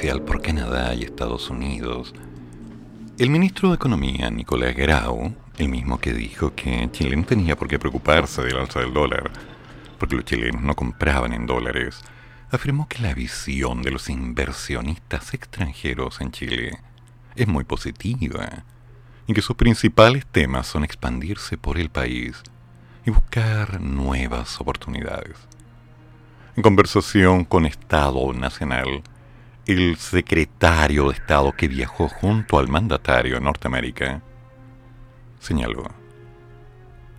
Presidencial por Canadá y Estados Unidos, el ministro de Economía, Nicolás Grau, el mismo que dijo que Chile no tenía por qué preocuparse del alza del dólar, porque los chilenos no compraban en dólares, afirmó que la visión de los inversionistas extranjeros en Chile es muy positiva y que sus principales temas son expandirse por el país y buscar nuevas oportunidades. En conversación con Estado Nacional, el secretario de Estado que viajó junto al mandatario en Norteamérica señaló,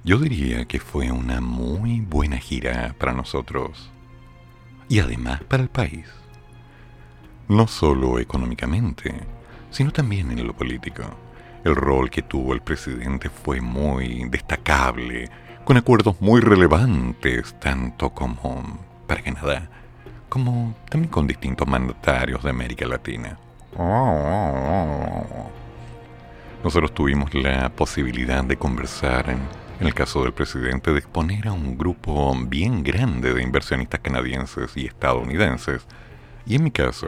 yo diría que fue una muy buena gira para nosotros y además para el país. No solo económicamente, sino también en lo político. El rol que tuvo el presidente fue muy destacable, con acuerdos muy relevantes, tanto como para Canadá, como también con distintos mandatarios de América Latina. Nosotros tuvimos la posibilidad de conversar, en, el caso del presidente, de exponer a un grupo bien grande de inversionistas canadienses y estadounidenses, y en mi caso,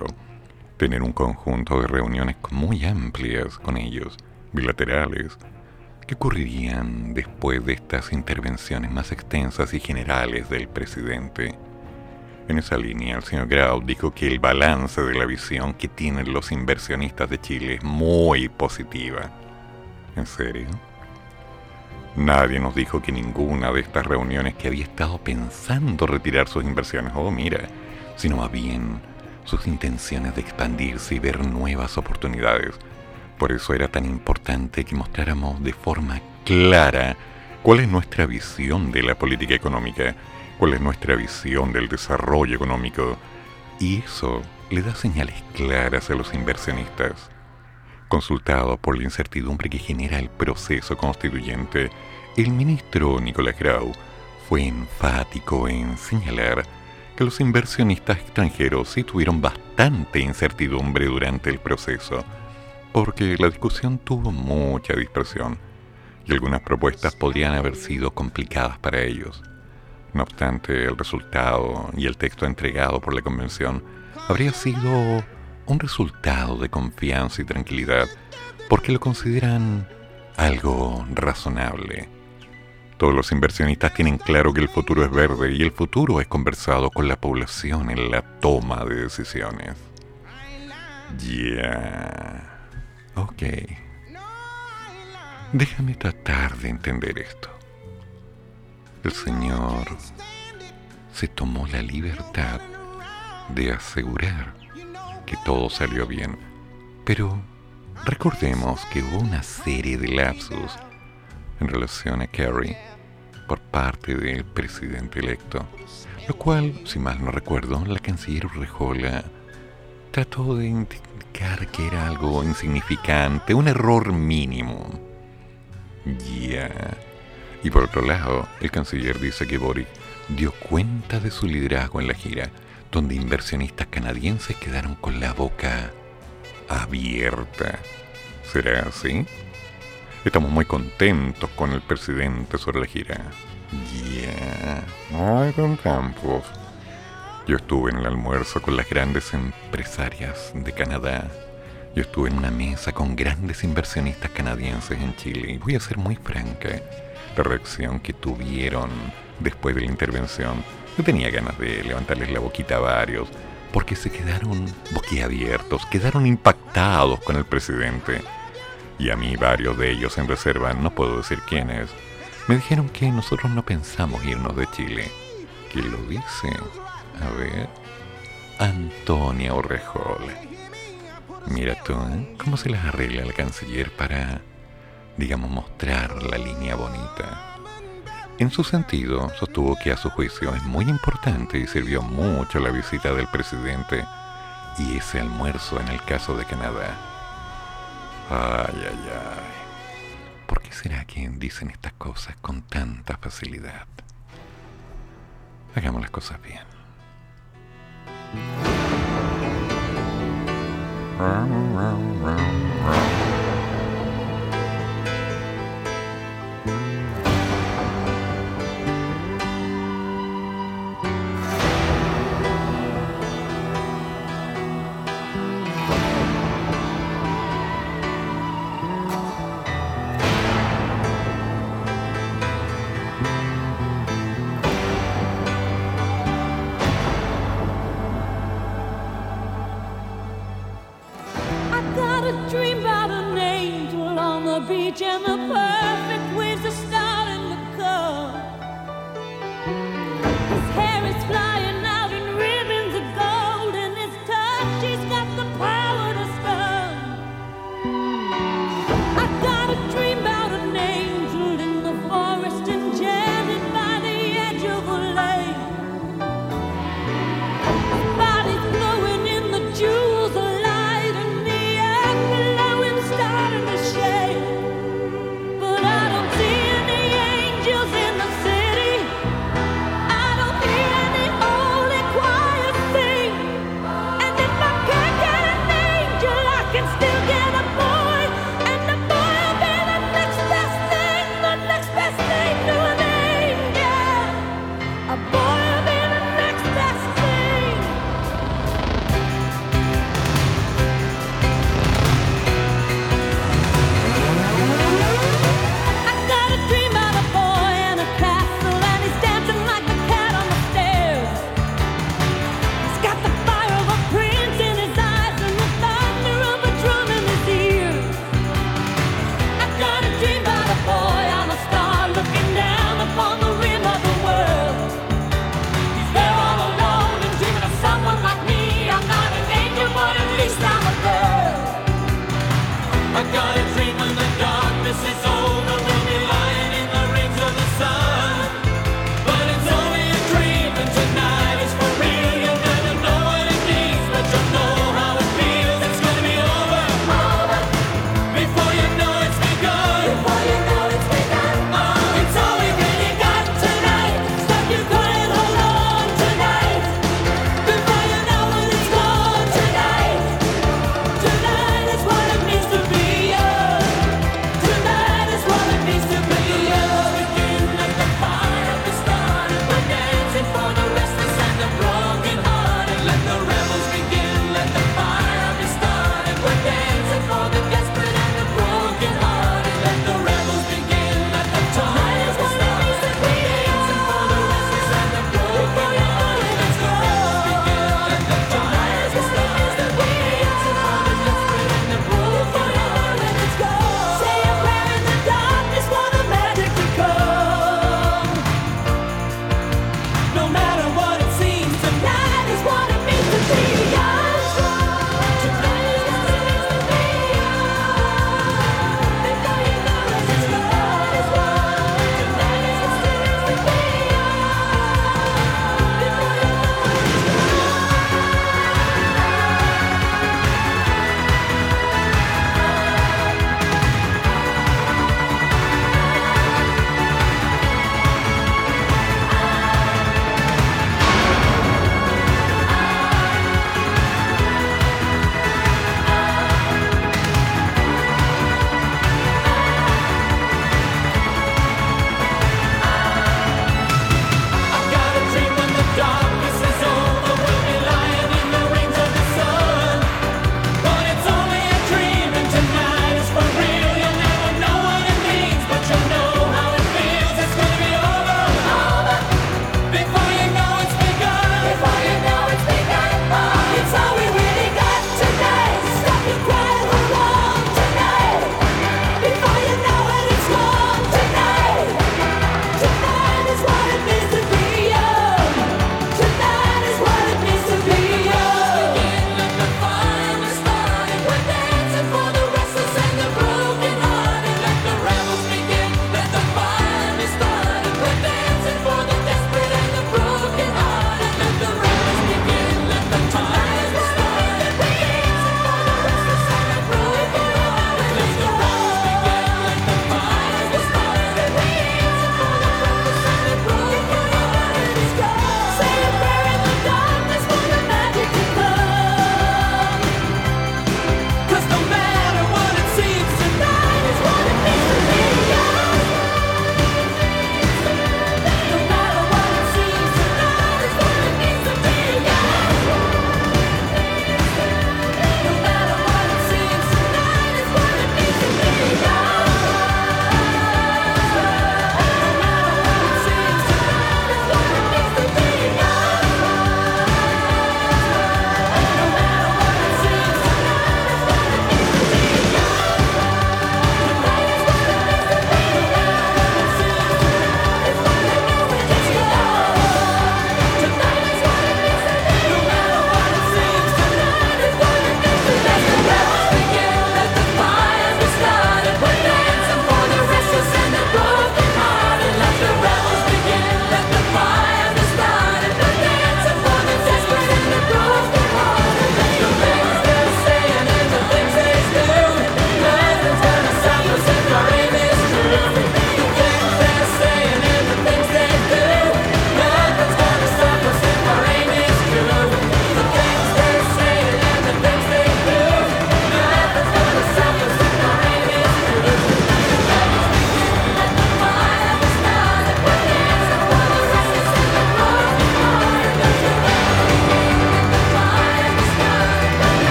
tener un conjunto de reuniones muy amplias con ellos, bilaterales, que ocurrirían después de estas intervenciones más extensas y generales del presidente. En esa línea, el señor Grau dijo que el balance de la visión que tienen los inversionistas de Chile es muy positiva. ¿En serio? Nadie nos dijo que ninguna de estas reuniones que había estado pensando retirar sus inversiones, oh mira, sino más bien sus intenciones de expandirse y ver nuevas oportunidades. Por eso era tan importante que mostráramos de forma clara cuál es nuestra visión de la política económica cuál es nuestra visión del desarrollo económico y eso le da señales claras a los inversionistas. Consultado por la incertidumbre que genera el proceso constituyente, el ministro Nicolás Grau fue enfático en señalar que los inversionistas extranjeros sí tuvieron bastante incertidumbre durante el proceso, porque la discusión tuvo mucha dispersión y algunas propuestas podrían haber sido complicadas para ellos. No obstante, el resultado y el texto entregado por la convención habría sido un resultado de confianza y tranquilidad porque lo consideran algo razonable. Todos los inversionistas tienen claro que el futuro es verde y el futuro es conversado con la población en la toma de decisiones. Ya. Ok. Déjame tratar de entender esto el Señor se tomó la libertad de asegurar que todo salió bien. Pero recordemos que hubo una serie de lapsus en relación a Kerry por parte del presidente electo, lo cual, si mal no recuerdo, la canciller Rejola trató de indicar que era algo insignificante, un error mínimo. Ya. Y por otro lado, el canciller dice que Boric dio cuenta de su liderazgo en la gira, donde inversionistas canadienses quedaron con la boca abierta. ¿Será así? Estamos muy contentos con el presidente sobre la gira. Yeah. ay, con Campos. Yo estuve en el almuerzo con las grandes empresarias de Canadá. Yo estuve en una mesa con grandes inversionistas canadienses en Chile. Y voy a ser muy franca reacción que tuvieron después de la intervención. Yo tenía ganas de levantarles la boquita a varios, porque se quedaron boquiabiertos, quedaron impactados con el presidente. Y a mí varios de ellos en reserva, no puedo decir quiénes, me dijeron que nosotros no pensamos irnos de Chile. ¿Quién lo dice? A ver. Antonia Orrejola. Mira tú, ¿eh? ¿cómo se las arregla el canciller para digamos, mostrar la línea bonita. En su sentido, sostuvo que a su juicio es muy importante y sirvió mucho la visita del presidente y ese almuerzo en el caso de Canadá. Ay, ay, ay. ¿Por qué será que dicen estas cosas con tanta facilidad? Hagamos las cosas bien.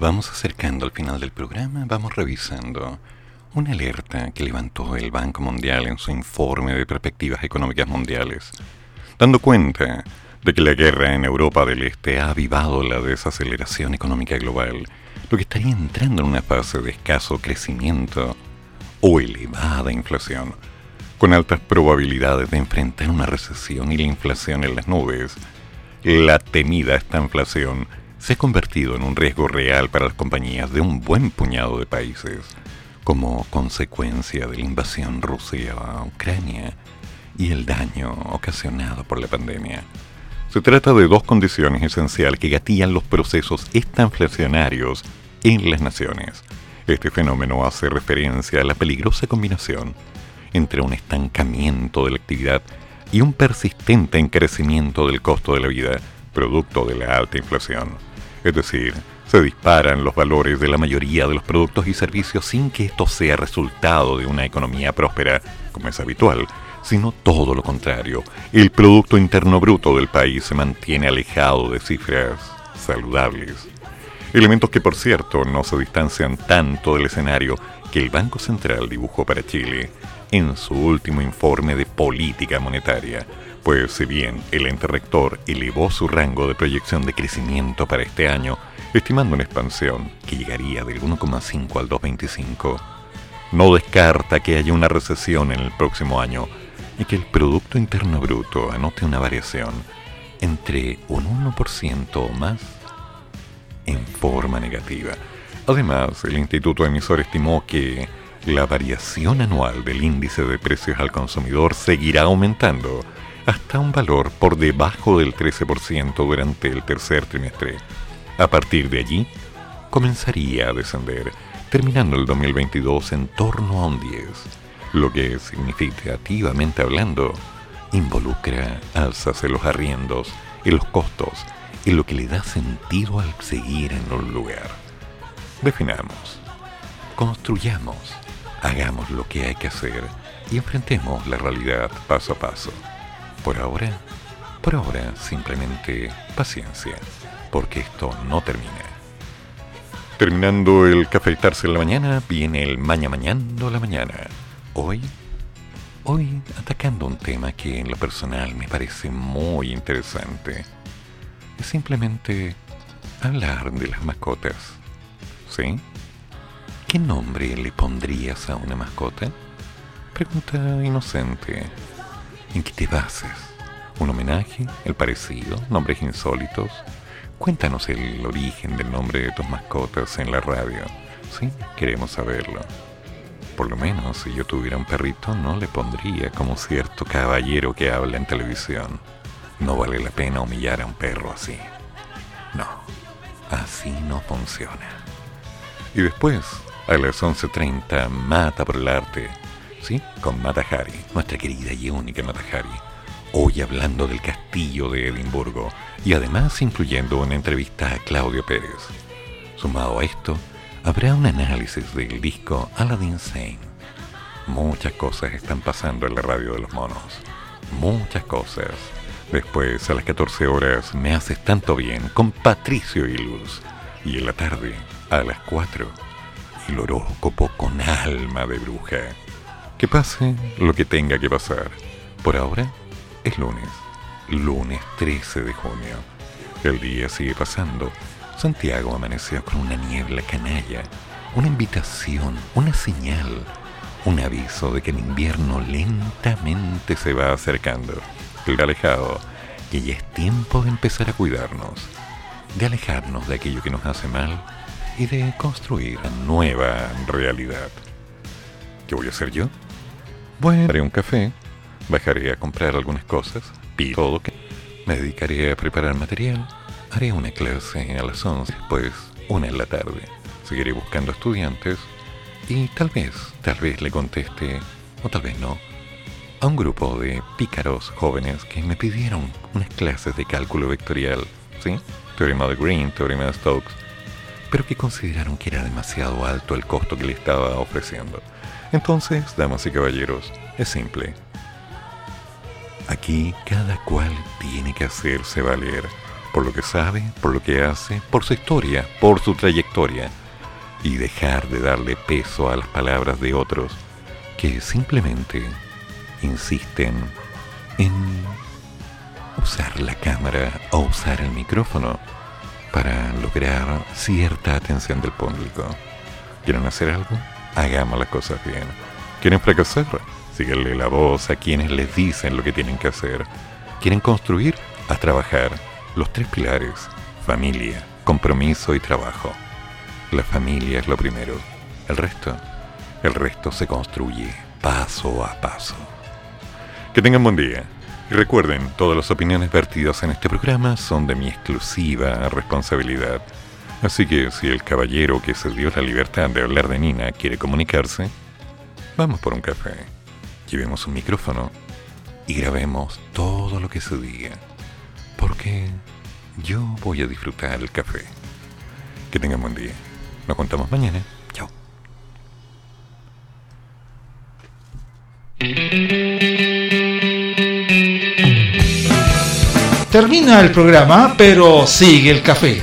Vamos acercando al final del programa, vamos revisando una alerta que levantó el Banco Mundial en su informe de perspectivas económicas mundiales, dando cuenta de que la guerra en Europa del Este ha avivado la desaceleración económica global, lo que estaría entrando en una fase de escaso crecimiento o elevada inflación, con altas probabilidades de enfrentar una recesión y la inflación en las nubes. La temida esta inflación se ha convertido en un riesgo real para las compañías de un buen puñado de países, como consecuencia de la invasión rusa a Ucrania y el daño ocasionado por la pandemia. Se trata de dos condiciones esenciales que gatillan los procesos estanflacionarios en las naciones. Este fenómeno hace referencia a la peligrosa combinación entre un estancamiento de la actividad y un persistente encarecimiento del costo de la vida, producto de la alta inflación. Es decir, se disparan los valores de la mayoría de los productos y servicios sin que esto sea resultado de una economía próspera, como es habitual, sino todo lo contrario. El Producto Interno Bruto del país se mantiene alejado de cifras saludables. Elementos que, por cierto, no se distancian tanto del escenario que el Banco Central dibujó para Chile en su último informe de política monetaria, pues si bien el ente rector elevó su rango de proyección de crecimiento para este año, estimando una expansión que llegaría del 1,5 al 2,25, no descarta que haya una recesión en el próximo año y que el Producto Interno Bruto anote una variación entre un 1% o más en forma negativa. Además, el Instituto Emisor estimó que la variación anual del índice de precios al consumidor seguirá aumentando hasta un valor por debajo del 13% durante el tercer trimestre. A partir de allí, comenzaría a descender, terminando el 2022 en torno a un 10, lo que significativamente hablando involucra alzas en los arriendos, en los costos, en lo que le da sentido al seguir en un lugar. Definamos, construyamos, hagamos lo que hay que hacer y enfrentemos la realidad paso a paso. Por ahora, por ahora simplemente paciencia, porque esto no termina. Terminando el cafeitarse en la mañana, viene el maña mañando la mañana. Hoy, hoy atacando un tema que en lo personal me parece muy interesante. Es simplemente hablar de las mascotas. ¿Sí? ¿Qué nombre le pondrías a una mascota? Pregunta inocente. ¿En qué te bases? ¿Un homenaje? ¿El parecido? ¿Nombres insólitos? Cuéntanos el origen del nombre de tus mascotas en la radio. Sí, queremos saberlo. Por lo menos si yo tuviera un perrito no le pondría como cierto caballero que habla en televisión. No vale la pena humillar a un perro así. No, así no funciona. Y después, a las 11.30, Mata por el Arte ¿sí? Con Matahari, nuestra querida y única Matahari. Hoy hablando del castillo de Edimburgo y además incluyendo una entrevista a Claudio Pérez. Sumado a esto, habrá un análisis del disco Aladdin Sane. Muchas cosas están pasando en la radio de los monos. Muchas cosas. Después, a las 14 horas, me haces tanto bien con Patricio y Luz. Y en la tarde, a las 4, el horóscopo con alma de bruja. Que pase lo que tenga que pasar. Por ahora es lunes, lunes 13 de junio. El día sigue pasando. Santiago amaneció con una niebla canalla, una invitación, una señal, un aviso de que el invierno lentamente se va acercando. El alejado, que ya es tiempo de empezar a cuidarnos, de alejarnos de aquello que nos hace mal y de construir una nueva realidad. ¿Qué voy a hacer yo? Bueno, haré un café, bajaré a comprar algunas cosas, y todo que me dedicaré a preparar material, haré una clase a las 11, pues una en la tarde. Seguiré buscando estudiantes y tal vez, tal vez le conteste, o tal vez no, a un grupo de pícaros jóvenes que me pidieron unas clases de cálculo vectorial, ¿sí? Teorema de Green, teorema de Stokes, pero que consideraron que era demasiado alto el costo que le estaba ofreciendo. Entonces, damas y caballeros, es simple. Aquí cada cual tiene que hacerse valer por lo que sabe, por lo que hace, por su historia, por su trayectoria, y dejar de darle peso a las palabras de otros que simplemente insisten en usar la cámara o usar el micrófono para lograr cierta atención del público. ¿Quieren hacer algo? Hagamos las cosas bien. ¿Quieren fracasar? Síganle la voz a quienes les dicen lo que tienen que hacer. ¿Quieren construir? A trabajar. Los tres pilares. Familia, compromiso y trabajo. La familia es lo primero. El resto, el resto se construye paso a paso. Que tengan buen día. Y recuerden, todas las opiniones vertidas en este programa son de mi exclusiva responsabilidad. Así que si el caballero que se dio la libertad de hablar de Nina quiere comunicarse, vamos por un café, llevemos un micrófono y grabemos todo lo que se diga. Porque yo voy a disfrutar el café. Que tengan buen día. Nos contamos mañana. Chao. Termina el programa, pero sigue el café.